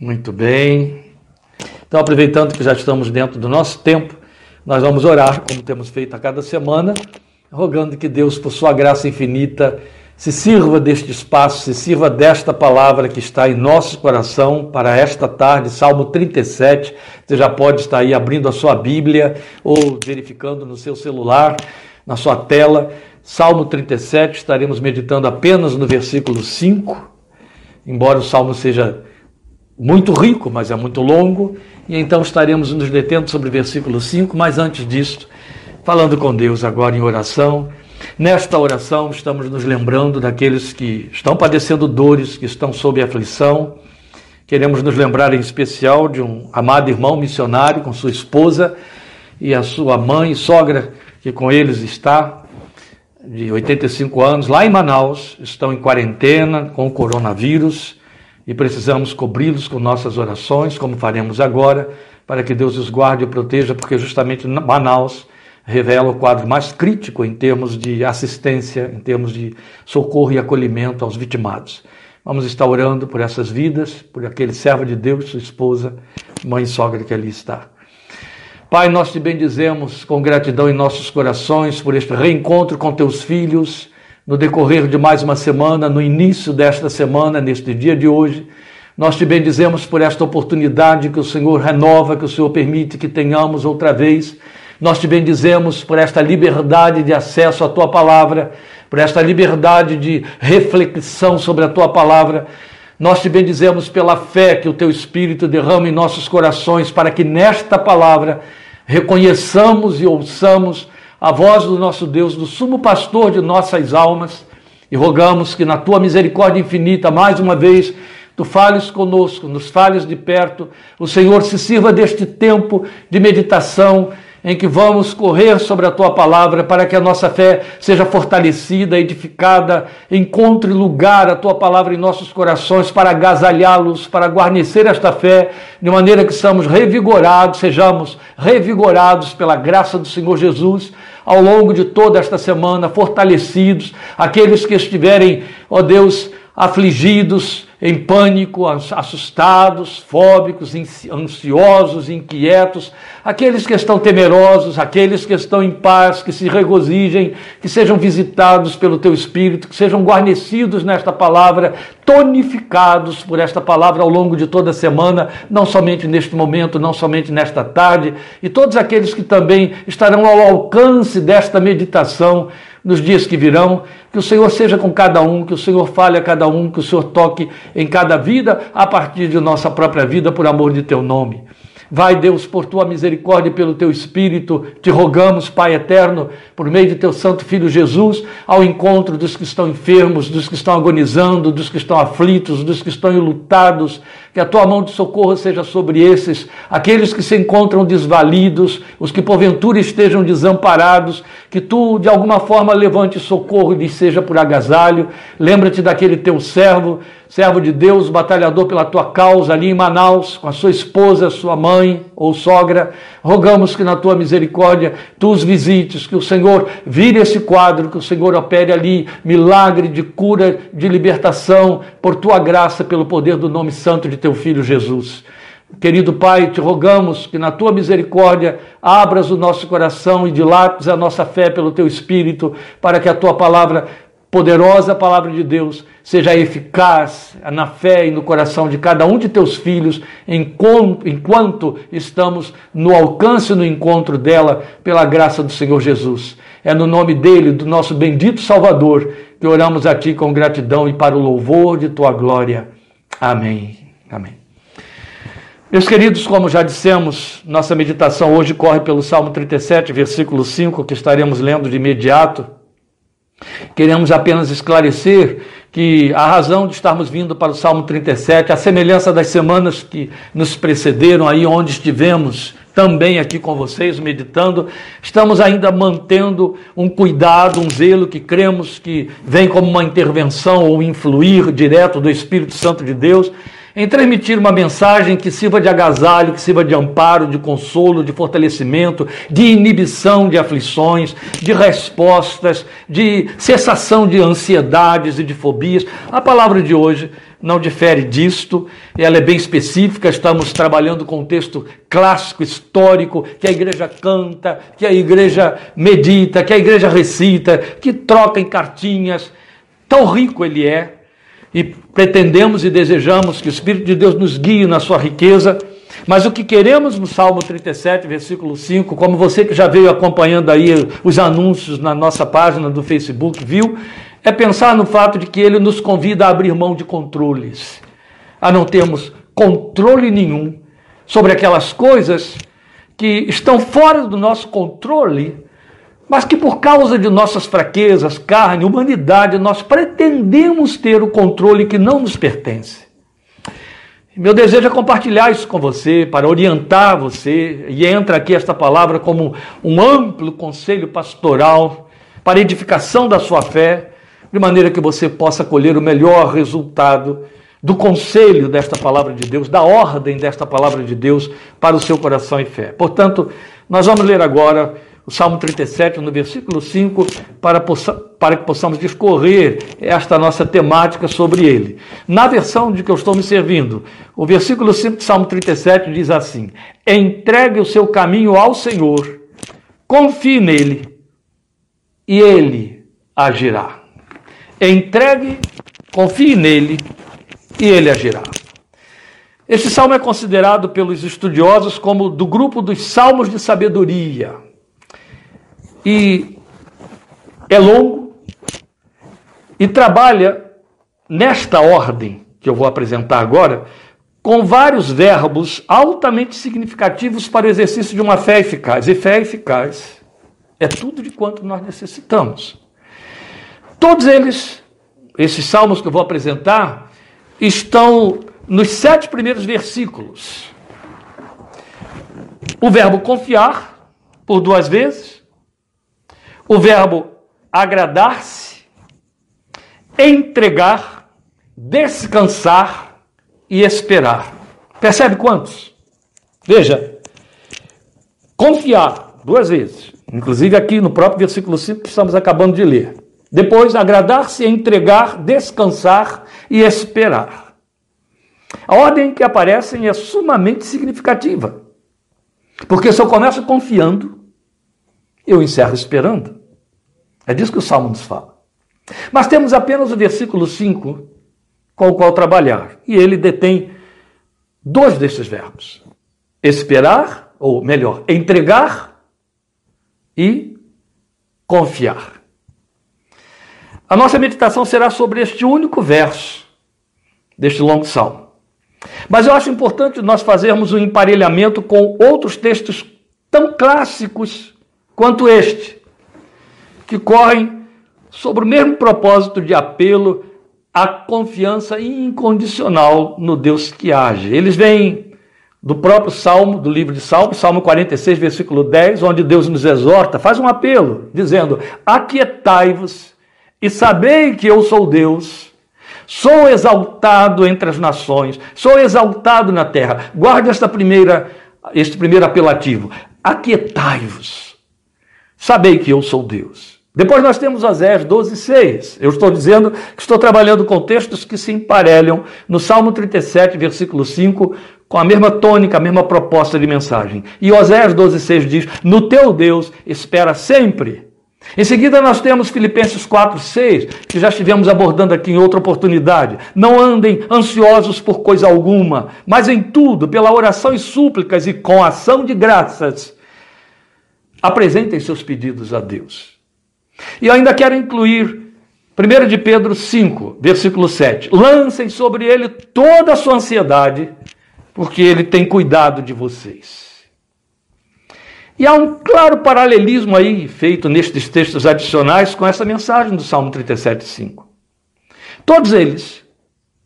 Muito bem. Então, aproveitando que já estamos dentro do nosso tempo, nós vamos orar, como temos feito a cada semana, rogando que Deus, por sua graça infinita, se sirva deste espaço, se sirva desta palavra que está em nosso coração para esta tarde, Salmo 37. Você já pode estar aí abrindo a sua Bíblia ou verificando no seu celular, na sua tela. Salmo 37, estaremos meditando apenas no versículo 5, embora o salmo seja muito rico, mas é muito longo, e então estaremos nos detendo sobre o versículo 5, mas antes disso, falando com Deus agora em oração. Nesta oração, estamos nos lembrando daqueles que estão padecendo dores, que estão sob aflição. Queremos nos lembrar em especial de um amado irmão missionário com sua esposa e a sua mãe e sogra, que com eles está, de 85 anos, lá em Manaus, estão em quarentena com o coronavírus e precisamos cobri-los com nossas orações, como faremos agora, para que Deus os guarde e proteja, porque justamente Manaus revela o quadro mais crítico em termos de assistência, em termos de socorro e acolhimento aos vitimados. Vamos estar orando por essas vidas, por aquele servo de Deus, sua esposa, mãe e sogra que ali está. Pai, nós te bendizemos com gratidão em nossos corações por este reencontro com teus filhos no decorrer de mais uma semana, no início desta semana, neste dia de hoje. Nós te bendizemos por esta oportunidade que o Senhor renova, que o Senhor permite que tenhamos outra vez. Nós te bendizemos por esta liberdade de acesso à tua palavra, por esta liberdade de reflexão sobre a tua palavra. Nós te bendizemos pela fé que o teu Espírito derrama em nossos corações, para que nesta palavra reconheçamos e ouçamos a voz do nosso Deus, do sumo pastor de nossas almas, e rogamos que na tua misericórdia infinita, mais uma vez, tu fales conosco, nos fales de perto, o Senhor se sirva deste tempo de meditação em que vamos correr sobre a tua palavra para que a nossa fé seja fortalecida, edificada, encontre lugar a tua palavra em nossos corações para agasalhá-los, para guarnecer esta fé, de maneira que sejamos revigorados, sejamos revigorados pela graça do Senhor Jesus ao longo de toda esta semana, fortalecidos, aqueles que estiverem, ó Deus, afligidos, em pânico, assustados, fóbicos, ansiosos, inquietos, aqueles que estão temerosos, aqueles que estão em paz, que se regozijem, que sejam visitados pelo teu Espírito, que sejam guarnecidos nesta palavra, tonificados por esta palavra ao longo de toda a semana, não somente neste momento, não somente nesta tarde, e todos aqueles que também estarão ao alcance desta meditação nos dias que virão, que o Senhor seja com cada um, que o Senhor fale a cada um, que o Senhor toque em cada vida, a partir de nossa própria vida, por amor de teu nome. Vai, Deus, por tua misericórdia e pelo teu Espírito, te rogamos, Pai eterno, por meio de teu Santo Filho Jesus, ao encontro dos que estão enfermos, dos que estão agonizando, dos que estão aflitos, dos que estão enlutados, que a tua mão de socorro seja sobre esses, aqueles que se encontram desvalidos, os que porventura estejam desamparados, que tu de alguma forma levante socorro e lhes seja por agasalho. Lembra-te daquele teu servo servo de Deus, batalhador pela tua causa ali em Manaus, com a sua esposa, sua mãe ou sogra. Rogamos que na tua misericórdia tu os visites, que o Senhor vire esse quadro, que o Senhor opere ali milagre de cura, de libertação, por tua graça, pelo poder do nome santo de teu filho Jesus. Querido Pai, te rogamos que na tua misericórdia abras o nosso coração e dilates a nossa fé pelo teu Espírito, para que a tua palavra poderosa palavra de Deus seja eficaz na fé e no coração de cada um de teus filhos, enquanto estamos no alcance, no encontro dela, pela graça do Senhor Jesus. É no nome dele, do nosso bendito Salvador, que oramos a ti com gratidão e para o louvor de tua glória. Amém. Amém. Meus queridos, como já dissemos, nossa meditação hoje corre pelo Salmo 37, versículo 5, que estaremos lendo de imediato. Queremos apenas esclarecer que a razão de estarmos vindo para o Salmo 37, a semelhança das semanas que nos precederam, aí onde estivemos também aqui com vocês, meditando, estamos ainda mantendo um cuidado, um zelo que cremos que vem como uma intervenção ou influir direto do Espírito Santo de Deus em transmitir uma mensagem que sirva de agasalho, que sirva de amparo, de consolo, de fortalecimento, de inibição de aflições, de respostas, de cessação de ansiedades e de fobias. A palavra de hoje não difere disto, ela é bem específica, estamos trabalhando com um texto clássico, histórico, que a igreja canta, que a igreja medita, que a igreja recita, que troca em cartinhas. Tão rico ele é, e pretendemos e desejamos que o Espírito de Deus nos guie na sua riqueza. Mas o que queremos no Salmo 37, versículo 5, como você que já veio acompanhando aí os anúncios na nossa página do Facebook, viu? É pensar no fato de que ele nos convida a abrir mão de controles, a não termos controle nenhum sobre aquelas coisas que estão fora do nosso controle mas que por causa de nossas fraquezas, carne, humanidade, nós pretendemos ter o controle que não nos pertence. Meu desejo é compartilhar isso com você, para orientar você, e entra aqui esta palavra como um amplo conselho pastoral para edificação da sua fé, de maneira que você possa colher o melhor resultado do conselho desta palavra de Deus, da ordem desta palavra de Deus para o seu coração e fé. Portanto, nós vamos ler agora o Salmo 37, no versículo 5, para, para que possamos discorrer esta nossa temática sobre ele. Na versão de que eu estou me servindo, o versículo 5 do Salmo 37 diz assim: Entregue o seu caminho ao Senhor, confie nele, e ele agirá. Entregue, confie nele, e ele agirá. Este salmo é considerado pelos estudiosos como do grupo dos salmos de sabedoria e é longo e trabalha nesta ordem que eu vou apresentar agora, com vários verbos altamente significativos para o exercício de uma fé eficaz. E fé eficaz é tudo de quanto nós necessitamos. Todos eles, esses salmos que eu vou apresentar, estão nos sete primeiros versículos. O verbo confiar, por duas vezes, o verbo agradar-se, entregar, descansar e esperar. Percebe quantos? Veja, confiar, duas vezes, inclusive aqui no próprio versículo 5 que estamos acabando de ler. Depois, agradar-se, entregar, descansar e esperar. A ordem que aparecem é sumamente significativa. Porque se eu começo confiando, eu encerro esperando. É disso que o Salmo nos fala. Mas temos apenas o versículo 5 com o qual trabalhar. E ele detém dois desses verbos: esperar, ou melhor, entregar e confiar. A nossa meditação será sobre este único verso deste longo salmo. Mas eu acho importante nós fazermos um emparelhamento com outros textos tão clássicos quanto este, que correm sobre o mesmo propósito de apelo à confiança incondicional no Deus que age. Eles vêm do próprio Salmo, do livro de Salmo, Salmo 46, versículo 10, onde Deus nos exorta, faz um apelo, dizendo: Aquietai-vos e sabei que eu sou Deus. Sou exaltado entre as nações, sou exaltado na terra. Guarde esta primeira, este primeiro apelativo. Aquietai-vos. Sabei que eu sou Deus. Depois nós temos Osés 12, 6. Eu estou dizendo que estou trabalhando com textos que se emparelham no Salmo 37, versículo 5, com a mesma tônica, a mesma proposta de mensagem. E Osés 12, 6 diz: No teu Deus espera sempre. Em seguida, nós temos Filipenses 4, 6, que já estivemos abordando aqui em outra oportunidade. Não andem ansiosos por coisa alguma, mas em tudo, pela oração e súplicas e com ação de graças, apresentem seus pedidos a Deus. E eu ainda quero incluir 1 de Pedro 5, versículo 7. Lancem sobre ele toda a sua ansiedade, porque ele tem cuidado de vocês. E há um claro paralelismo aí feito nestes textos adicionais com essa mensagem do Salmo 37, 5. Todos eles,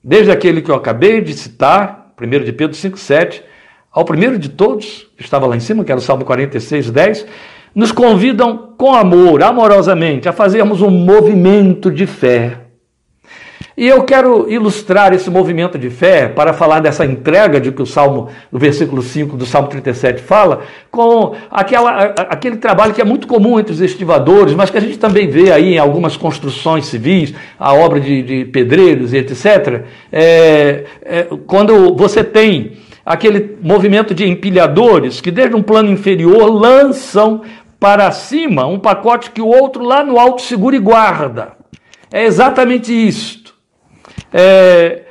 desde aquele que eu acabei de citar, 1 de Pedro 5, 7, ao primeiro de todos, que estava lá em cima, que era o Salmo 46, 10, nos convidam com amor, amorosamente, a fazermos um movimento de fé. E eu quero ilustrar esse movimento de fé para falar dessa entrega de que o Salmo, no versículo 5 do Salmo 37 fala, com aquela, aquele trabalho que é muito comum entre os estivadores, mas que a gente também vê aí em algumas construções civis, a obra de, de pedreiros e etc. É, é, quando você tem aquele movimento de empilhadores que desde um plano inferior lançam para cima um pacote que o outro lá no alto segura e guarda. É exatamente isso. É,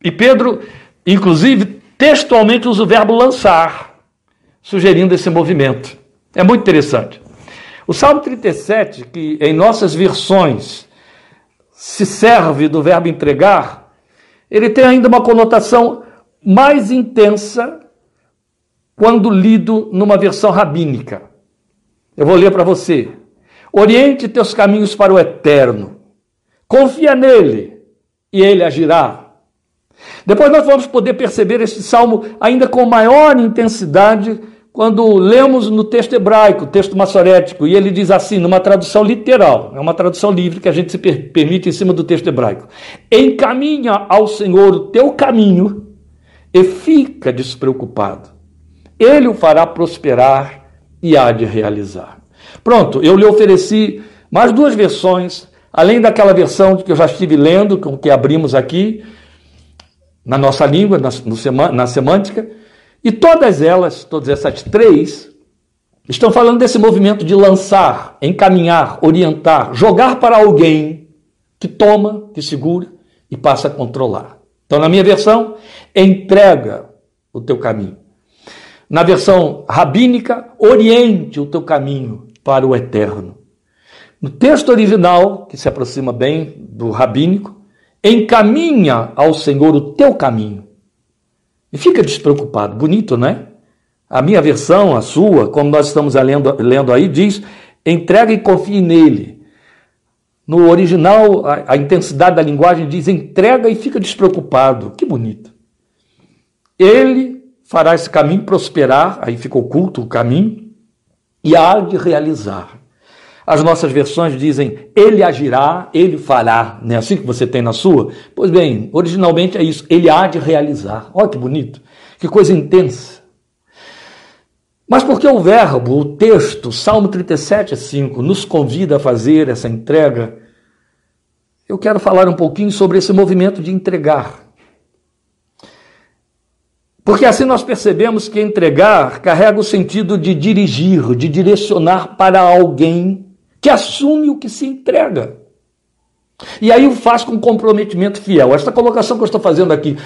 e Pedro, inclusive, textualmente usa o verbo lançar, sugerindo esse movimento. É muito interessante. O Salmo 37, que em nossas versões se serve do verbo entregar, ele tem ainda uma conotação mais intensa quando lido numa versão rabínica. Eu vou ler para você. Oriente teus caminhos para o eterno. Confia nele e ele agirá. Depois nós vamos poder perceber este salmo ainda com maior intensidade quando lemos no texto hebraico, texto massorético, e ele diz assim, numa tradução literal, é uma tradução livre que a gente se per permite em cima do texto hebraico: Encaminha ao Senhor o teu caminho e fica despreocupado. Ele o fará prosperar e há de realizar. Pronto, eu lhe ofereci mais duas versões Além daquela versão que eu já estive lendo, com que abrimos aqui, na nossa língua, na, no, na semântica, e todas elas, todas essas três, estão falando desse movimento de lançar, encaminhar, orientar, jogar para alguém que toma, que segura e passa a controlar. Então, na minha versão, entrega o teu caminho. Na versão rabínica, oriente o teu caminho para o eterno. No texto original, que se aproxima bem do rabínico, encaminha ao Senhor o teu caminho. E fica despreocupado. Bonito, não é? A minha versão, a sua, como nós estamos lendo, lendo aí, diz: entrega e confie nele. No original, a, a intensidade da linguagem diz: entrega e fica despreocupado. Que bonito. Ele fará esse caminho prosperar, aí fica oculto o caminho, e há de realizar. As nossas versões dizem ele agirá, ele fará, não é assim que você tem na sua? Pois bem, originalmente é isso, ele há de realizar. Olha que bonito, que coisa intensa. Mas porque o verbo, o texto, Salmo 37, 5, nos convida a fazer essa entrega, eu quero falar um pouquinho sobre esse movimento de entregar. Porque assim nós percebemos que entregar carrega o sentido de dirigir, de direcionar para alguém que assume o que se entrega. E aí o faz com comprometimento fiel. Esta colocação que eu estou fazendo aqui,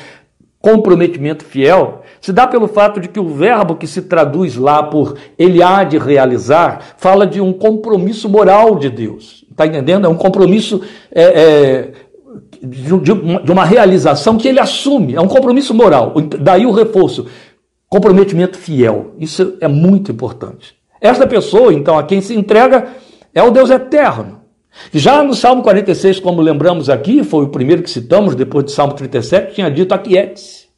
comprometimento fiel, se dá pelo fato de que o verbo que se traduz lá por ele há de realizar, fala de um compromisso moral de Deus. Está entendendo? É um compromisso é, é, de, uma realização que ele assume, é um compromisso moral. Daí o reforço, comprometimento fiel. Isso é muito importante. Esta pessoa, então, a quem se entrega, é o Deus eterno. Já no Salmo 46, como lembramos aqui, foi o primeiro que citamos, depois do Salmo 37, tinha dito aquiete-se.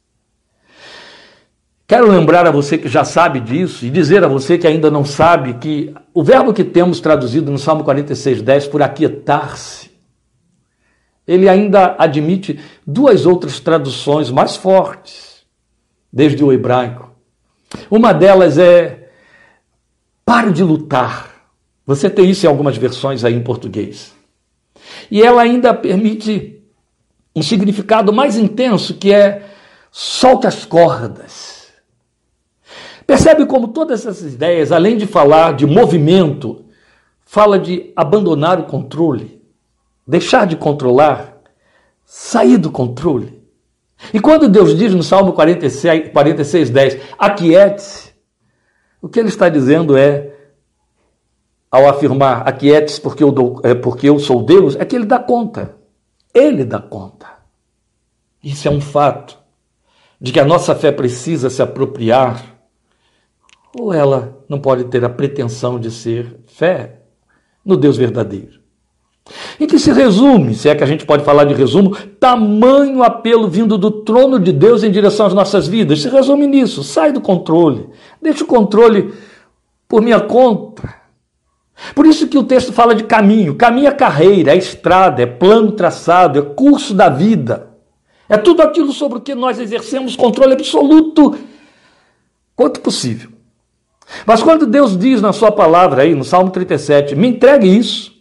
Quero lembrar a você que já sabe disso e dizer a você que ainda não sabe que o verbo que temos traduzido no Salmo 46, 10 por aquietar-se, ele ainda admite duas outras traduções mais fortes, desde o hebraico. Uma delas é pare de lutar. Você tem isso em algumas versões aí em português. E ela ainda permite um significado mais intenso que é solte as cordas. Percebe como todas essas ideias, além de falar de movimento, fala de abandonar o controle, deixar de controlar, sair do controle. E quando Deus diz no Salmo 46, 46 10, aquiete-se, o que ele está dizendo é ao afirmar aquietes porque é, porque eu sou Deus, é que ele dá conta. Ele dá conta. Isso é um fato de que a nossa fé precisa se apropriar, ou ela não pode ter a pretensão de ser fé no Deus verdadeiro. Em que se resume, se é que a gente pode falar de resumo, tamanho apelo vindo do trono de Deus em direção às nossas vidas. Se resume nisso, sai do controle, deixa o controle por minha conta Por isso que o texto fala de caminho. Caminho é carreira, é estrada, é plano traçado, é curso da vida. É tudo aquilo sobre o que nós exercemos controle absoluto quanto possível. Mas quando Deus diz na sua palavra aí, no Salmo 37, me entregue isso,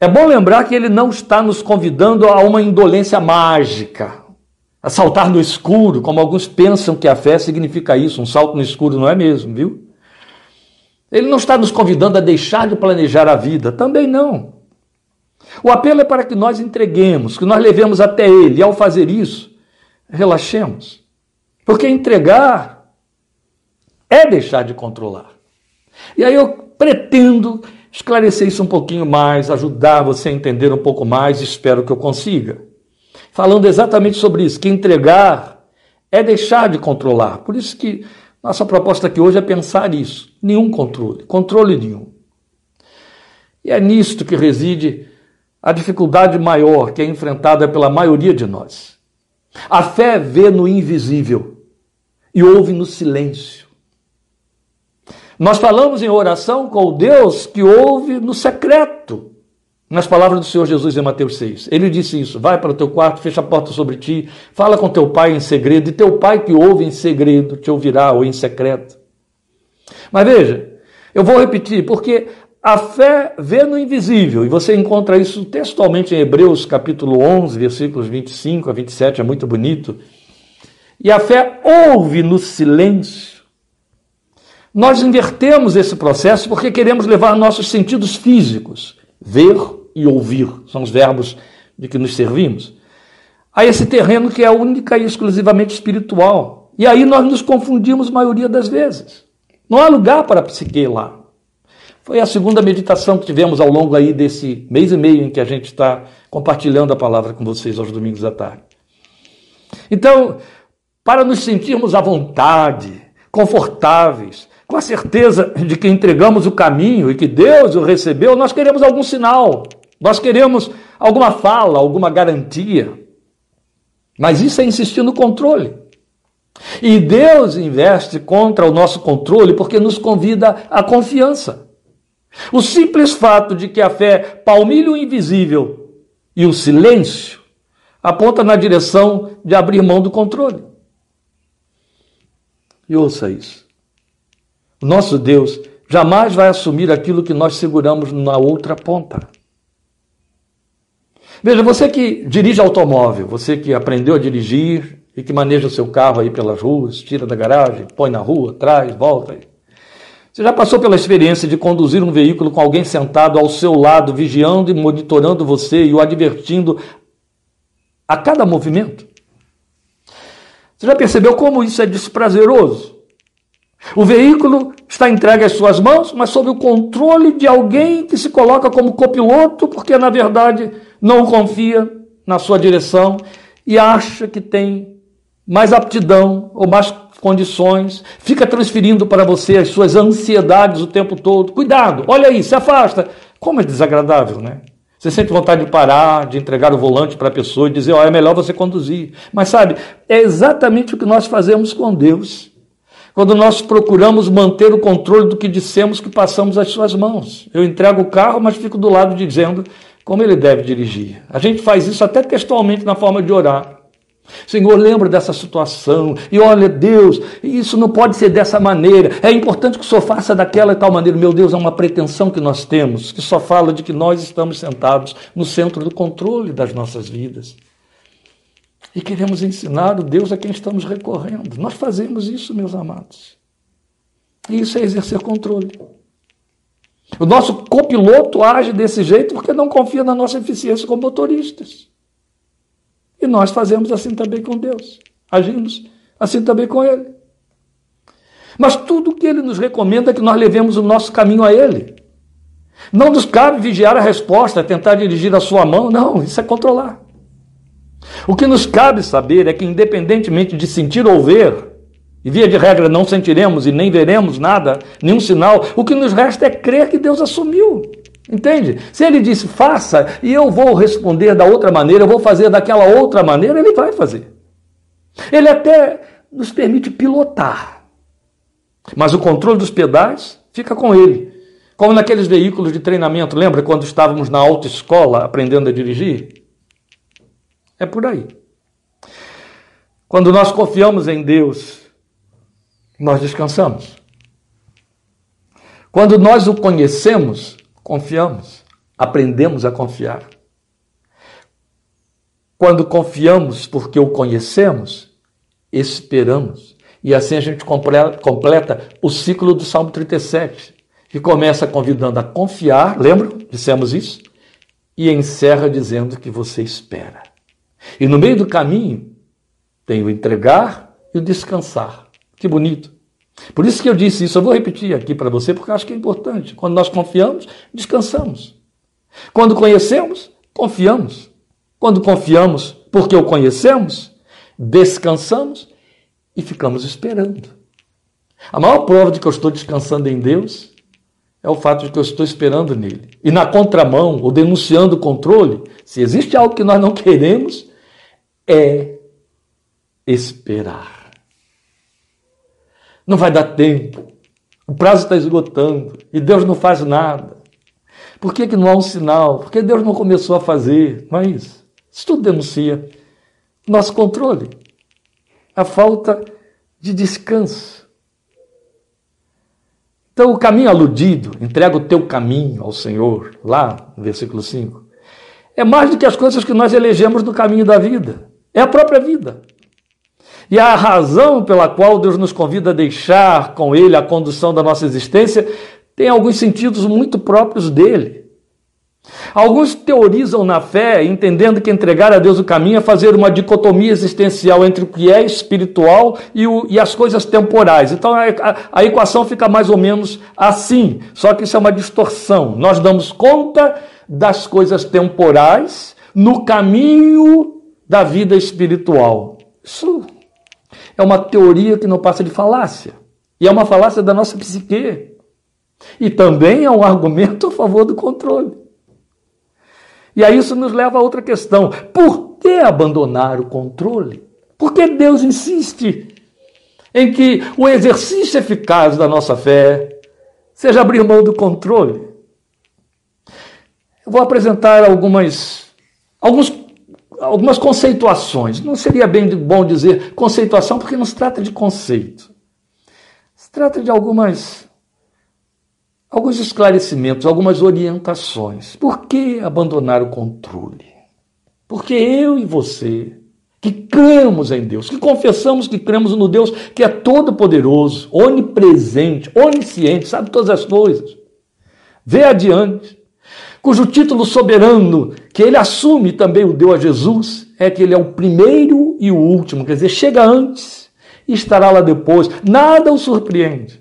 é bom lembrar que ele não está nos convidando a uma indolência mágica, a saltar no escuro, como alguns pensam que a fé significa isso, um salto no escuro, não é mesmo, viu? Ele não está nos convidando a deixar de planejar a vida, também não. O apelo é para que nós entreguemos, que nós levemos até Ele, e ao fazer isso, relaxemos. Porque entregar é deixar de controlar. E aí eu pretendo esclarecer isso um pouquinho mais, ajudar você a entender um pouco mais, espero que eu consiga. Falando exatamente sobre isso, que entregar é deixar de controlar. Por isso que nossa proposta aqui hoje é pensar isso. Nenhum controle, controle nenhum. E é nisto que reside a dificuldade maior que é enfrentada pela maioria de nós. A fé vê no invisível e ouve no silêncio. Nós falamos em oração com o Deus que ouve no secreto. Nas palavras do Senhor Jesus em Mateus 6. Ele disse isso: vai para o teu quarto, fecha a porta sobre ti, fala com teu pai em segredo, e teu pai que ouve em segredo te ouvirá ou em secreto. Mas veja, eu vou repetir, porque a fé vê no invisível, e você encontra isso textualmente em Hebreus capítulo 11, versículos 25 a 27, é muito bonito. E a fé ouve no silêncio nós invertemos esse processo porque queremos levar nossos sentidos físicos, ver e ouvir, são os verbos de que nos servimos, a esse terreno que é única e exclusivamente espiritual. E aí nós nos confundimos a maioria das vezes. Não há lugar para a psique lá. Foi a segunda meditação que tivemos ao longo aí desse mês e meio em que a gente está compartilhando a palavra com vocês aos domingos à tarde. Então, para nos sentirmos à vontade, confortáveis, com a certeza de que entregamos o caminho e que Deus o recebeu, nós queremos algum sinal, nós queremos alguma fala, alguma garantia. Mas isso é insistir no controle. E Deus investe contra o nosso controle porque nos convida à confiança. O simples fato de que a fé palmilha o invisível e o silêncio aponta na direção de abrir mão do controle. E ouça isso. Nosso Deus jamais vai assumir aquilo que nós seguramos na outra ponta. Veja, você que dirige automóvel, você que aprendeu a dirigir e que maneja o seu carro aí pelas ruas, tira da garagem, põe na rua, traz, volta. Você já passou pela experiência de conduzir um veículo com alguém sentado ao seu lado, vigiando e monitorando você e o advertindo a cada movimento? Você já percebeu como isso é desprazeroso? O veículo está entregue às suas mãos, mas sob o controle de alguém que se coloca como copiloto, porque na verdade não confia na sua direção e acha que tem mais aptidão ou mais condições, fica transferindo para você as suas ansiedades o tempo todo. Cuidado, olha aí, se afasta. Como é desagradável, né? Você sente vontade de parar, de entregar o volante para a pessoa e dizer, ó, oh, é melhor você conduzir. Mas sabe, é exatamente o que nós fazemos com Deus quando nós procuramos manter o controle do que dissemos que passamos às suas mãos. Eu entrego o carro, mas fico do lado dizendo como ele deve dirigir. A gente faz isso até textualmente na forma de orar. Senhor, lembra dessa situação. E olha, Deus, isso não pode ser dessa maneira. É importante que o Senhor faça daquela e tal maneira. Meu Deus, é uma pretensão que nós temos, que só fala de que nós estamos sentados no centro do controle das nossas vidas. E queremos ensinar o Deus a quem estamos recorrendo. Nós fazemos isso, meus amados. E isso é exercer controle. O nosso copiloto age desse jeito porque não confia na nossa eficiência como motoristas. E nós fazemos assim também com Deus. Agimos assim também com Ele. Mas tudo o que Ele nos recomenda é que nós levemos o nosso caminho a Ele. Não nos cabe vigiar a resposta, tentar dirigir a sua mão. Não, isso é controlar. O que nos cabe saber é que, independentemente de sentir ou ver, e via de regra não sentiremos e nem veremos nada, nenhum sinal, o que nos resta é crer que Deus assumiu. Entende? Se ele disse faça e eu vou responder da outra maneira, eu vou fazer daquela outra maneira, ele vai fazer. Ele até nos permite pilotar. Mas o controle dos pedais fica com ele. Como naqueles veículos de treinamento, lembra quando estávamos na autoescola aprendendo a dirigir? É por aí. Quando nós confiamos em Deus, nós descansamos. Quando nós o conhecemos, confiamos, aprendemos a confiar. Quando confiamos porque o conhecemos, esperamos. E assim a gente completa o ciclo do Salmo 37, que começa convidando a confiar, lembra? Dissemos isso? E encerra dizendo que você espera. E no meio do caminho tem o entregar e o descansar. Que bonito. Por isso que eu disse isso, eu vou repetir aqui para você, porque acho que é importante. Quando nós confiamos, descansamos. Quando conhecemos, confiamos. Quando confiamos porque o conhecemos, descansamos e ficamos esperando. A maior prova de que eu estou descansando em Deus é o fato de que eu estou esperando nele. E na contramão, ou denunciando o controle, se existe algo que nós não queremos, é esperar. Não vai dar tempo. O prazo está esgotando e Deus não faz nada. Por que, que não há um sinal? Porque Deus não começou a fazer. Não é isso. Isso tudo denuncia nosso controle, a falta de descanso. Então, o caminho aludido, entrega o teu caminho ao Senhor, lá no versículo 5, é mais do que as coisas que nós elegemos no caminho da vida. É a própria vida. E a razão pela qual Deus nos convida a deixar com Ele a condução da nossa existência tem alguns sentidos muito próprios dele. Alguns teorizam na fé, entendendo que entregar a Deus o caminho é fazer uma dicotomia existencial entre o que é espiritual e, o, e as coisas temporais. Então a, a, a equação fica mais ou menos assim, só que isso é uma distorção. Nós damos conta das coisas temporais no caminho da vida espiritual. Isso é uma teoria que não passa de falácia. E é uma falácia da nossa psique. E também é um argumento a favor do controle. E aí isso nos leva a outra questão. Por que abandonar o controle? Por que Deus insiste em que o exercício eficaz da nossa fé seja abrir mão do controle? Eu vou apresentar algumas, alguns algumas conceituações. Não seria bem bom dizer conceituação, porque não se trata de conceito. Se trata de algumas alguns esclarecimentos, algumas orientações. Por que abandonar o controle? Porque eu e você, que cremos em Deus, que confessamos que cremos no Deus que é todo-poderoso, onipresente, onisciente, sabe todas as coisas, vê adiante, cujo título soberano que ele assume também o deu a Jesus, é que ele é o primeiro e o último, quer dizer, chega antes e estará lá depois. Nada o surpreende.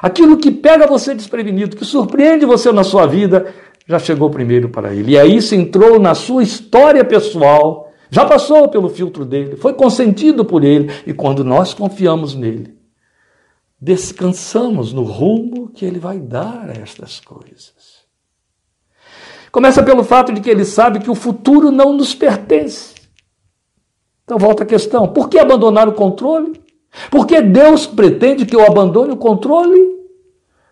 Aquilo que pega você desprevenido, que surpreende você na sua vida, já chegou primeiro para ele. E aí se entrou na sua história pessoal, já passou pelo filtro dele, foi consentido por ele, e quando nós confiamos nele, descansamos no rumo que ele vai dar a estas coisas. Começa pelo fato de que ele sabe que o futuro não nos pertence. Então volta a questão: por que abandonar o controle? Por que Deus pretende que eu abandone o controle?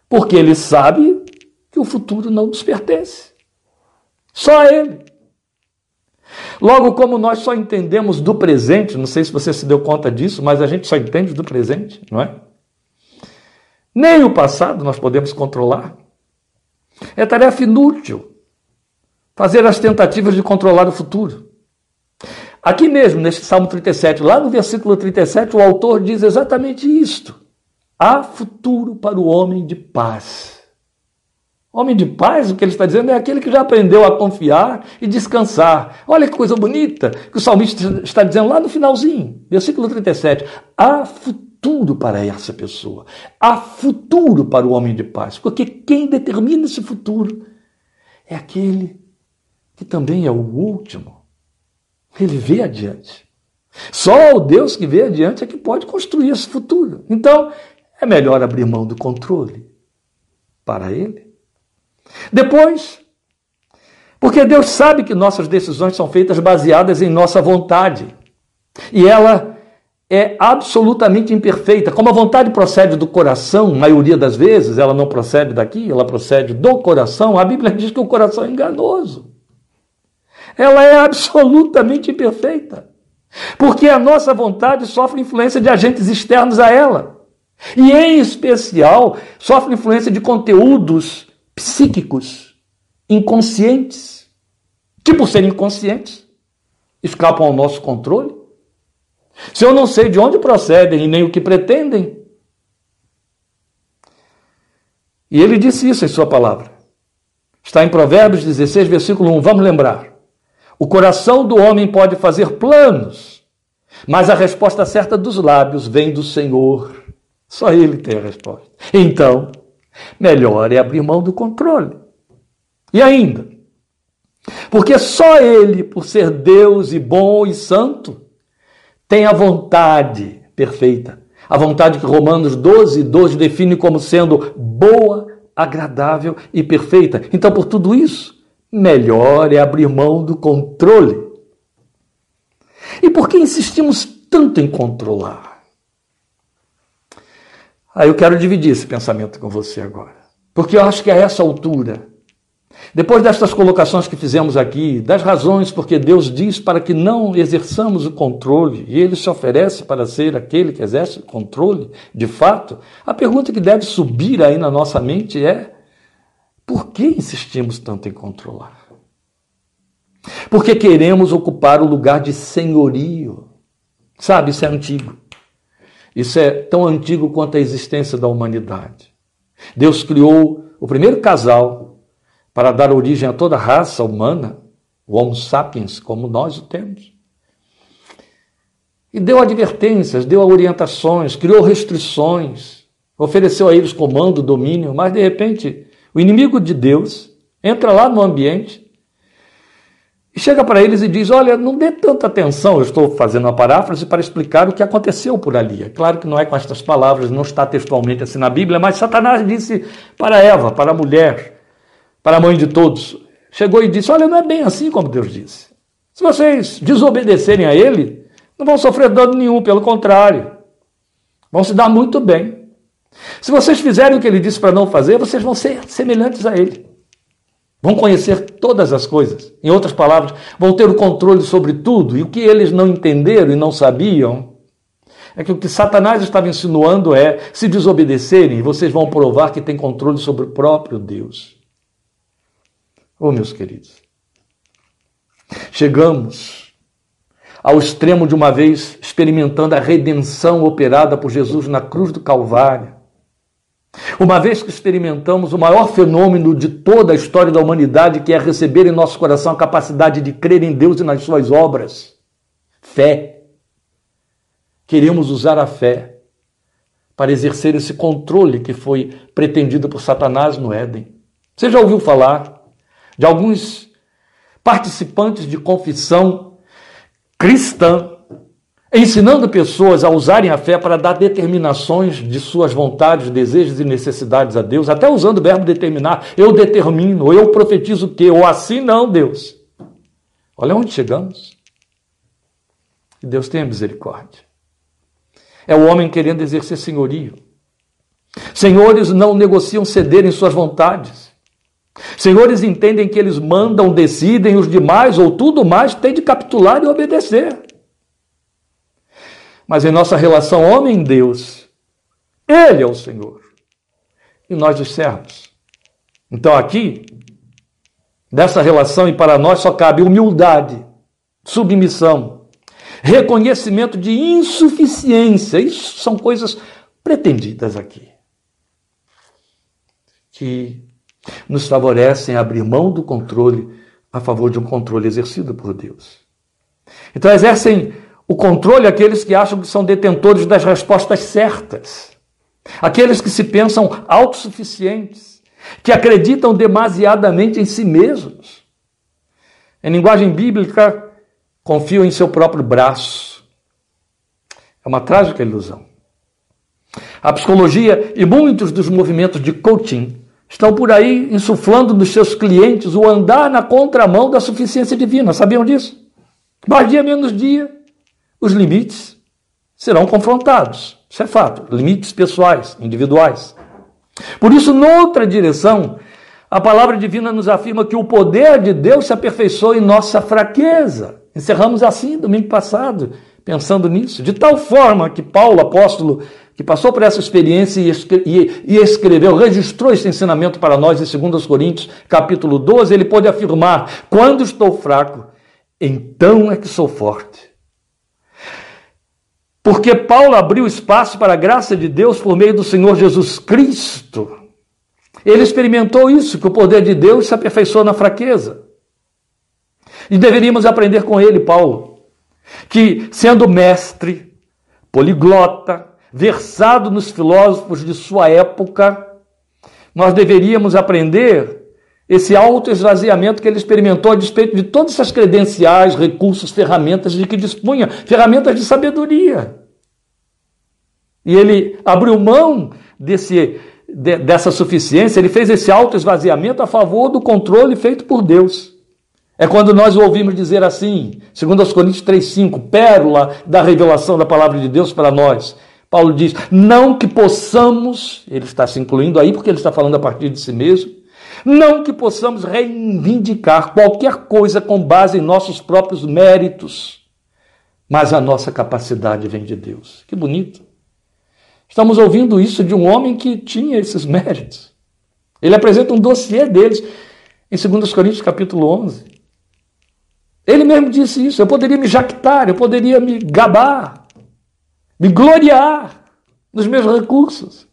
Porque ele sabe que o futuro não nos pertence. Só ele. Logo, como nós só entendemos do presente, não sei se você se deu conta disso, mas a gente só entende do presente, não é? Nem o passado nós podemos controlar. É tarefa inútil fazer as tentativas de controlar o futuro. Aqui mesmo, neste Salmo 37, lá no versículo 37, o autor diz exatamente isto: há futuro para o homem de paz. Homem de paz, o que ele está dizendo é aquele que já aprendeu a confiar e descansar. Olha que coisa bonita que o salmista está dizendo lá no finalzinho, versículo 37. Há futuro para essa pessoa. Há futuro para o homem de paz. Porque quem determina esse futuro é aquele que também é o último, ele vê adiante. Só o Deus que vê adiante é que pode construir esse futuro. Então, é melhor abrir mão do controle para ele. Depois, porque Deus sabe que nossas decisões são feitas baseadas em nossa vontade. E ela é absolutamente imperfeita. Como a vontade procede do coração, maioria das vezes, ela não procede daqui, ela procede do coração, a Bíblia diz que o coração é enganoso. Ela é absolutamente imperfeita. Porque a nossa vontade sofre influência de agentes externos a ela. E, em especial, sofre influência de conteúdos psíquicos, inconscientes, que, por serem inconscientes, escapam ao nosso controle. Se eu não sei de onde procedem e nem o que pretendem. E ele disse isso em sua palavra. Está em Provérbios 16, versículo 1. Vamos lembrar. O coração do homem pode fazer planos, mas a resposta certa dos lábios vem do Senhor. Só ele tem a resposta. Então, melhor é abrir mão do controle. E ainda, porque só ele, por ser Deus e bom e santo, tem a vontade perfeita. A vontade que Romanos 12, 12 define como sendo boa, agradável e perfeita. Então, por tudo isso, melhor é abrir mão do controle. E por que insistimos tanto em controlar? Aí eu quero dividir esse pensamento com você agora. Porque eu acho que a essa altura, depois destas colocações que fizemos aqui, das razões porque Deus diz para que não exerçamos o controle, e Ele se oferece para ser aquele que exerce o controle, de fato, a pergunta que deve subir aí na nossa mente é: por que insistimos tanto em controlar? Porque queremos ocupar o lugar de senhorio. Sabe, isso é antigo. Isso é tão antigo quanto a existência da humanidade. Deus criou o primeiro casal para dar origem a toda a raça humana, o Homo sapiens, como nós o temos. E deu advertências, deu orientações, criou restrições, ofereceu a eles comando, domínio, mas de repente o inimigo de Deus entra lá no ambiente e chega para eles e diz: Olha, não dê tanta atenção, eu estou fazendo uma paráfrase para explicar o que aconteceu por ali. É claro que não é com estas palavras, não está textualmente assim na Bíblia, mas Satanás disse para Eva, para a mulher, para a mãe de todos: chegou e disse: Olha, não é bem assim como Deus disse. Se vocês desobedecerem a Ele, não vão sofrer dano nenhum, pelo contrário, vão se dar muito bem. Se vocês fizerem o que ele disse para não fazer, vocês vão ser semelhantes a ele. Vão conhecer todas as coisas. Em outras palavras, vão ter o controle sobre tudo. E o que eles não entenderam e não sabiam é que o que Satanás estava insinuando é: se desobedecerem, vocês vão provar que têm controle sobre o próprio Deus. Oh, meus queridos, chegamos ao extremo de uma vez experimentando a redenção operada por Jesus na cruz do Calvário uma vez que experimentamos o maior fenômeno de toda a história da humanidade, que é receber em nosso coração a capacidade de crer em Deus e nas suas obras, fé. Queremos usar a fé para exercer esse controle que foi pretendido por Satanás no Éden. Você já ouviu falar de alguns participantes de confissão cristã ensinando pessoas a usarem a fé para dar determinações de suas vontades, desejos e necessidades a Deus, até usando o verbo determinar. Eu determino, eu profetizo o quê? Ou assim não, Deus. Olha onde chegamos. E Deus tenha misericórdia. É o homem querendo exercer senhorio. Senhores não negociam ceder em suas vontades. Senhores entendem que eles mandam, decidem, os demais ou tudo mais têm de capitular e obedecer mas em nossa relação homem-Deus, Ele é o Senhor e nós os servos. Então aqui, dessa relação e para nós só cabe humildade, submissão, reconhecimento de insuficiência. Isso são coisas pretendidas aqui. Que nos favorecem a abrir mão do controle a favor de um controle exercido por Deus. Então exercem o controle aqueles que acham que são detentores das respostas certas, aqueles que se pensam autossuficientes, que acreditam demasiadamente em si mesmos. Em linguagem bíblica, confiam em seu próprio braço. É uma trágica ilusão. A psicologia e muitos dos movimentos de coaching estão por aí insuflando nos seus clientes o andar na contramão da suficiência divina. Sabiam disso? Mais dia menos dia, os limites serão confrontados. Isso é fato. Limites pessoais, individuais. Por isso, noutra direção, a palavra divina nos afirma que o poder de Deus se aperfeiçoa em nossa fraqueza. Encerramos assim domingo passado, pensando nisso. De tal forma que Paulo, apóstolo, que passou por essa experiência e, escreveu, registrou esse ensinamento para nós em 2 Coríntios, capítulo 12, ele pode afirmar: quando estou fraco, então é que sou forte. Porque Paulo abriu espaço para a graça de Deus por meio do Senhor Jesus Cristo. Ele experimentou isso, que o poder de Deus se aperfeiçoou na fraqueza. E deveríamos aprender com ele, Paulo, que sendo mestre, poliglota, versado nos filósofos de sua época, nós deveríamos aprender esse autoesvaziamento que ele experimentou a despeito de todas essas credenciais, recursos, ferramentas de que dispunha, ferramentas de sabedoria. E ele abriu mão desse, de, dessa suficiência, ele fez esse autoesvaziamento a favor do controle feito por Deus. É quando nós o ouvimos dizer assim, segundo os Coríntios 3,5, pérola da revelação da palavra de Deus para nós. Paulo diz: não que possamos, ele está se incluindo aí porque ele está falando a partir de si mesmo, não que possamos reivindicar qualquer coisa com base em nossos próprios méritos, mas a nossa capacidade vem de Deus. Que bonito. Estamos ouvindo isso de um homem que tinha esses méritos. Ele apresenta um dossiê deles em 2 Coríntios capítulo 11. Ele mesmo disse isso. Eu poderia me jactar, eu poderia me gabar, me gloriar nos meus recursos.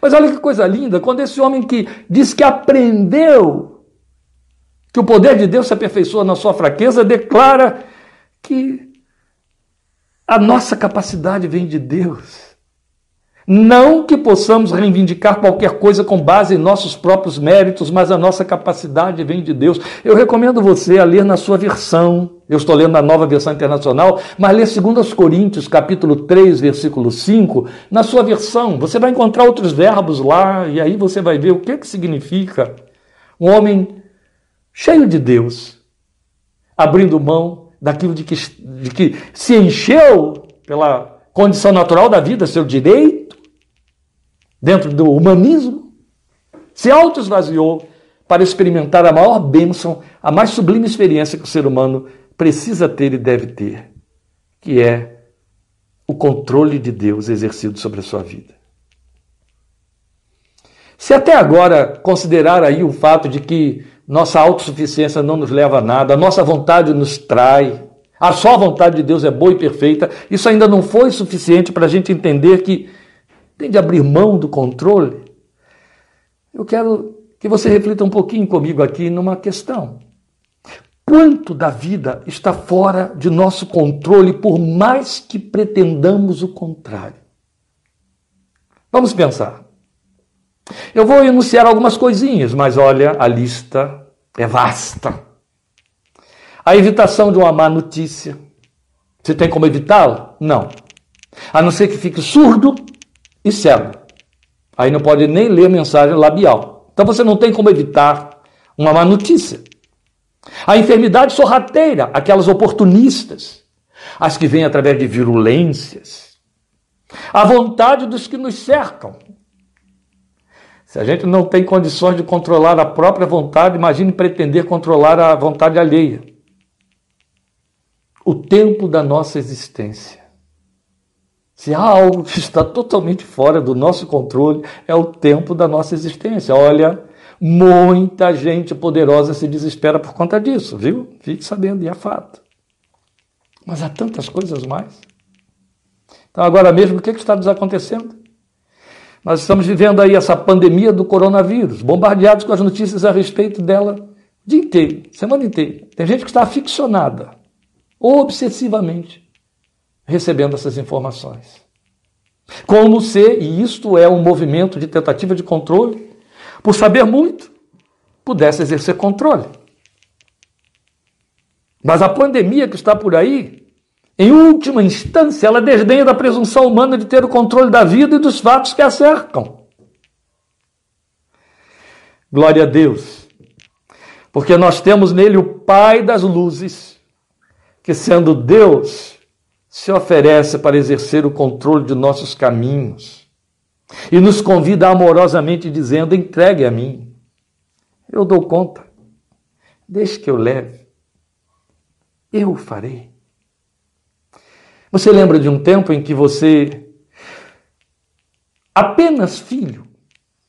Mas olha que coisa linda, quando esse homem que diz que aprendeu que o poder de Deus se aperfeiçoa na sua fraqueza, declara que a nossa capacidade vem de Deus. Não que possamos reivindicar qualquer coisa com base em nossos próprios méritos, mas a nossa capacidade vem de Deus. Eu recomendo você a ler na sua versão. Eu estou lendo na nova versão internacional, mas ler 2 Coríntios, capítulo 3, versículo 5, na sua versão. Você vai encontrar outros verbos lá, e aí você vai ver o que, que significa um homem cheio de Deus, abrindo mão daquilo de que, de que se encheu pela condição natural da vida, seu direito dentro do humanismo, se auto-esvaziou para experimentar a maior bênção, a mais sublime experiência que o ser humano precisa ter e deve ter, que é o controle de Deus exercido sobre a sua vida. Se até agora considerar aí o fato de que nossa autossuficiência não nos leva a nada, a nossa vontade nos trai, a só vontade de Deus é boa e perfeita, isso ainda não foi suficiente para a gente entender que tem de abrir mão do controle. Eu quero que você reflita um pouquinho comigo aqui numa questão. Quanto da vida está fora de nosso controle, por mais que pretendamos o contrário? Vamos pensar. Eu vou enunciar algumas coisinhas, mas olha, a lista é vasta. A evitação de uma má notícia. Você tem como evitá-la? Não. A não ser que fique surdo e cego. Aí não pode nem ler mensagem labial. Então você não tem como evitar uma má notícia. A enfermidade sorrateira, aquelas oportunistas, as que vêm através de virulências. A vontade dos que nos cercam. Se a gente não tem condições de controlar a própria vontade, imagine pretender controlar a vontade alheia. O tempo da nossa existência. Se há algo que está totalmente fora do nosso controle, é o tempo da nossa existência. Olha, muita gente poderosa se desespera por conta disso, viu? Fique sabendo, e é fato. Mas há tantas coisas mais. Então, agora mesmo, o que, é que está nos acontecendo? Nós estamos vivendo aí essa pandemia do coronavírus, bombardeados com as notícias a respeito dela o dia inteiro, semana inteira. Tem gente que está aficionada, obsessivamente, recebendo essas informações. Como se, e isto é um movimento de tentativa de controle, por saber muito, pudesse exercer controle. Mas a pandemia que está por aí, em última instância, ela desdenha da presunção humana de ter o controle da vida e dos fatos que a cercam. Glória a Deus, porque nós temos nele o Pai das luzes, que sendo Deus, se oferece para exercer o controle de nossos caminhos e nos convida amorosamente dizendo: entregue a mim, eu dou conta, deixe que eu leve, eu o farei. Você lembra de um tempo em que você, apenas filho,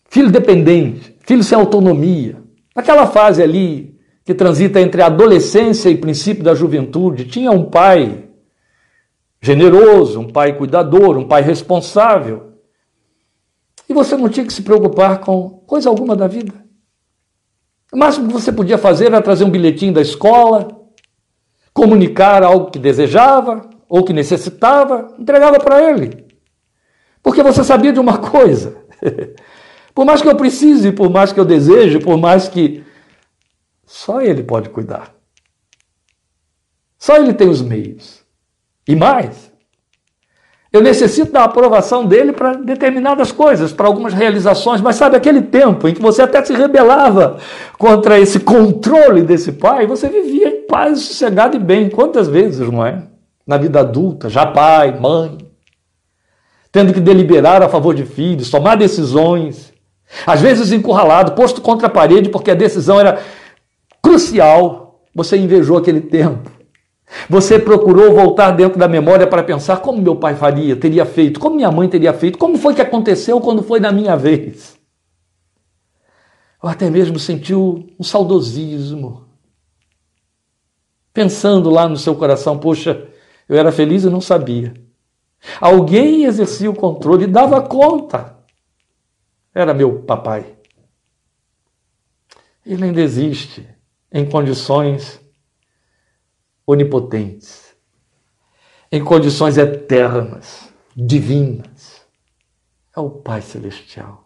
filho dependente, filho sem autonomia, naquela fase ali que transita entre a adolescência e princípio da juventude, tinha um pai generoso, um pai cuidador, um pai responsável. E você não tinha que se preocupar com coisa alguma da vida. O máximo que você podia fazer era trazer um bilhetinho da escola, comunicar algo que desejava ou que necessitava, entregava para ele. Porque você sabia de uma coisa. por mais que eu precise, por mais que eu deseje, por mais que. Só ele pode cuidar. Só ele tem os meios. E mais, eu necessito da aprovação dele para determinadas coisas, para algumas realizações, mas sabe aquele tempo em que você até se rebelava contra esse controle desse pai, você vivia em paz, sossegado e bem. Quantas vezes, não é? Na vida adulta, já pai, mãe, tendo que deliberar a favor de filhos, tomar decisões, às vezes encurralado, posto contra a parede porque a decisão era crucial. Você invejou aquele tempo. Você procurou voltar dentro da memória para pensar como meu pai faria, teria feito, como minha mãe teria feito, como foi que aconteceu quando foi na minha vez. Ou até mesmo sentiu um saudosismo. Pensando lá no seu coração, poxa, eu era feliz e não sabia. Alguém exercia o controle e dava conta. Era meu papai. Ele ainda existe em condições onipotentes, em condições eternas, divinas. É o Pai Celestial.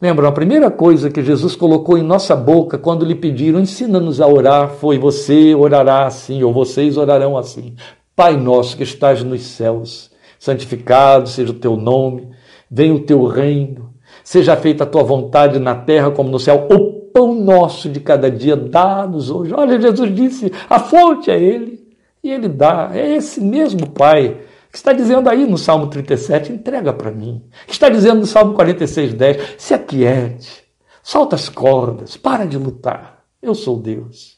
Lembra, a primeira coisa que Jesus colocou em nossa boca quando lhe pediram, ensina-nos a orar, foi você orará assim, ou vocês orarão assim. Pai nosso que estás nos céus, santificado seja o teu nome, venha o teu reino, seja feita a tua vontade na terra como no céu. O pão nosso de cada dia dá-nos hoje. Olha, Jesus disse: a fonte é Ele, e Ele dá. É esse mesmo Pai que está dizendo aí no Salmo 37, entrega para mim. Que está dizendo no Salmo 46, 10, se aquiete, solta as cordas, para de lutar. Eu sou Deus.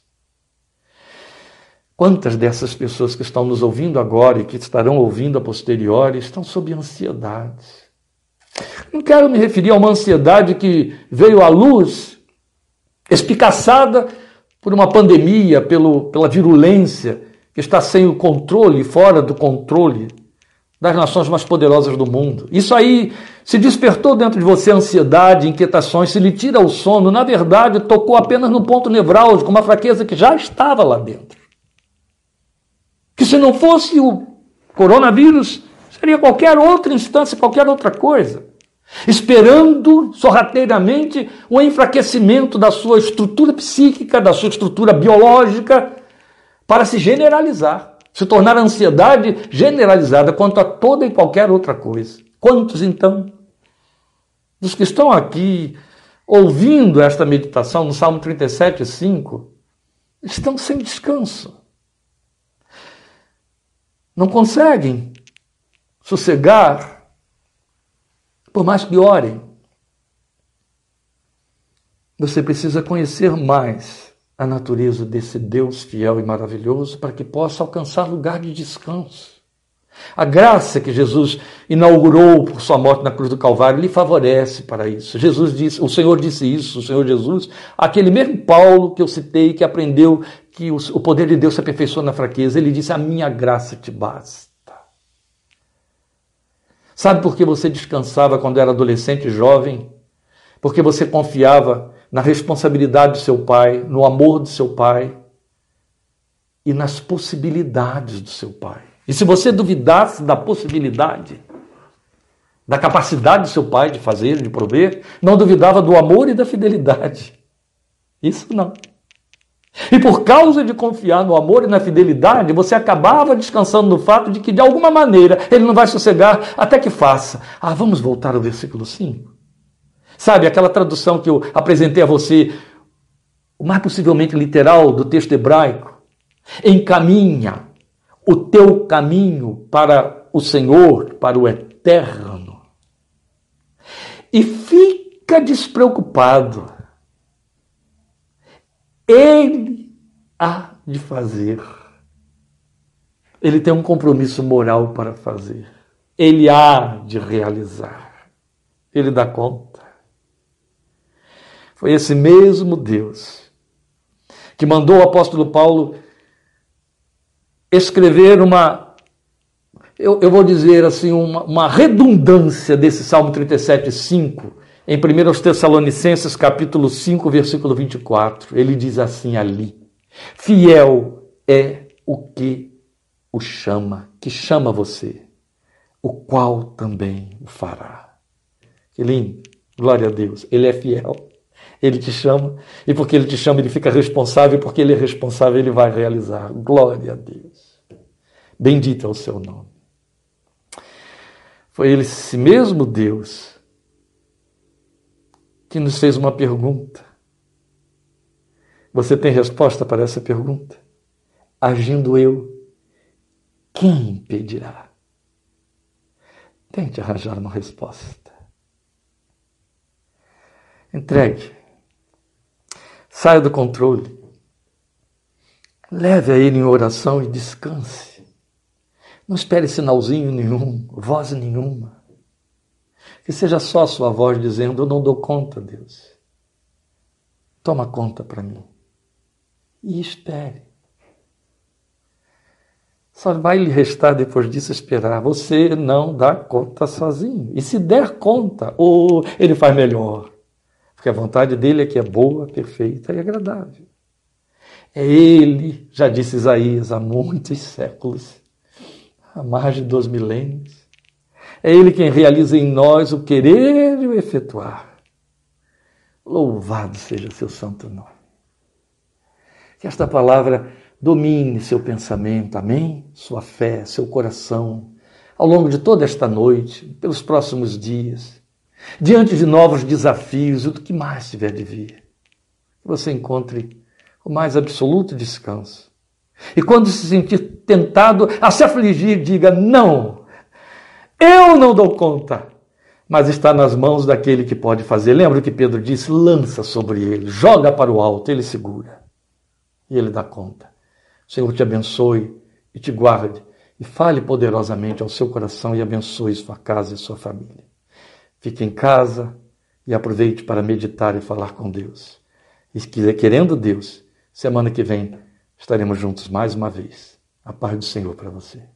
Quantas dessas pessoas que estão nos ouvindo agora e que estarão ouvindo a posteriori estão sob ansiedade? Não quero me referir a uma ansiedade que veio à luz espicaçada por uma pandemia, pelo, pela virulência que está sem o controle, fora do controle das nações mais poderosas do mundo. Isso aí se despertou dentro de você ansiedade, inquietações, se lhe tira o sono, na verdade tocou apenas no ponto nevrálgico, uma fraqueza que já estava lá dentro. Que se não fosse o coronavírus, seria qualquer outra instância, qualquer outra coisa esperando sorrateiramente o enfraquecimento da sua estrutura psíquica, da sua estrutura biológica, para se generalizar, se tornar ansiedade generalizada quanto a toda e qualquer outra coisa. Quantos então dos que estão aqui ouvindo esta meditação no Salmo 37, 5, estão sem descanso? Não conseguem sossegar por mais que orem, você precisa conhecer mais a natureza desse Deus fiel e maravilhoso para que possa alcançar lugar de descanso. A graça que Jesus inaugurou por sua morte na cruz do Calvário lhe favorece para isso. Jesus disse, o Senhor disse isso, o Senhor Jesus, aquele mesmo Paulo que eu citei, que aprendeu que o poder de Deus se aperfeiçoa na fraqueza, ele disse: A minha graça te basta. Sabe por que você descansava quando era adolescente e jovem? Porque você confiava na responsabilidade do seu pai, no amor do seu pai e nas possibilidades do seu pai. E se você duvidasse da possibilidade, da capacidade do seu pai de fazer, de prover, não duvidava do amor e da fidelidade. Isso não. E por causa de confiar no amor e na fidelidade, você acabava descansando no fato de que, de alguma maneira, ele não vai sossegar até que faça. Ah, vamos voltar ao versículo 5. Sabe, aquela tradução que eu apresentei a você, o mais possivelmente literal do texto hebraico. Encaminha, o teu caminho para o Senhor, para o eterno. E fica despreocupado. Ele há de fazer. Ele tem um compromisso moral para fazer. Ele há de realizar. Ele dá conta. Foi esse mesmo Deus que mandou o apóstolo Paulo escrever uma, eu, eu vou dizer assim, uma, uma redundância desse Salmo 37, 5, em 1 Tessalonicenses, capítulo 5, versículo 24. Ele diz assim ali: Fiel é o que o chama, que chama você, o qual também o fará. Que lindo, glória a Deus, ele é fiel. Ele te chama, e porque ele te chama, ele fica responsável, e porque ele é responsável, ele vai realizar. Glória a Deus. Bendito é o seu nome. Foi ele, esse mesmo Deus, que nos fez uma pergunta. Você tem resposta para essa pergunta? Agindo eu, quem impedirá? Tente arranjar uma resposta. Entregue Saia do controle. Leve a Ele em oração e descanse. Não espere sinalzinho nenhum, voz nenhuma. Que seja só a sua voz dizendo: Eu não dou conta, Deus. Toma conta para mim. E espere. Só vai lhe restar depois disso esperar. Você não dá conta sozinho. E se der conta, ou oh, ele faz melhor. Porque a vontade dele é que é boa, perfeita e agradável. É ele, já disse Isaías, há muitos séculos, há mais de dois milênios. É ele quem realiza em nós o querer e o efetuar. Louvado seja seu santo nome. Que esta palavra domine seu pensamento, amém? Sua fé, seu coração, ao longo de toda esta noite, pelos próximos dias diante de novos desafios e do que mais tiver de vir. Que você encontre o mais absoluto descanso. E quando se sentir tentado a se afligir, diga: Não, eu não dou conta, mas está nas mãos daquele que pode fazer. Lembra o que Pedro disse? Lança sobre ele, joga para o alto, ele segura. E ele dá conta. O Senhor te abençoe e te guarde, e fale poderosamente ao seu coração e abençoe sua casa e sua família. Fique em casa e aproveite para meditar e falar com Deus. E querendo Deus, semana que vem estaremos juntos mais uma vez. A paz do Senhor para você.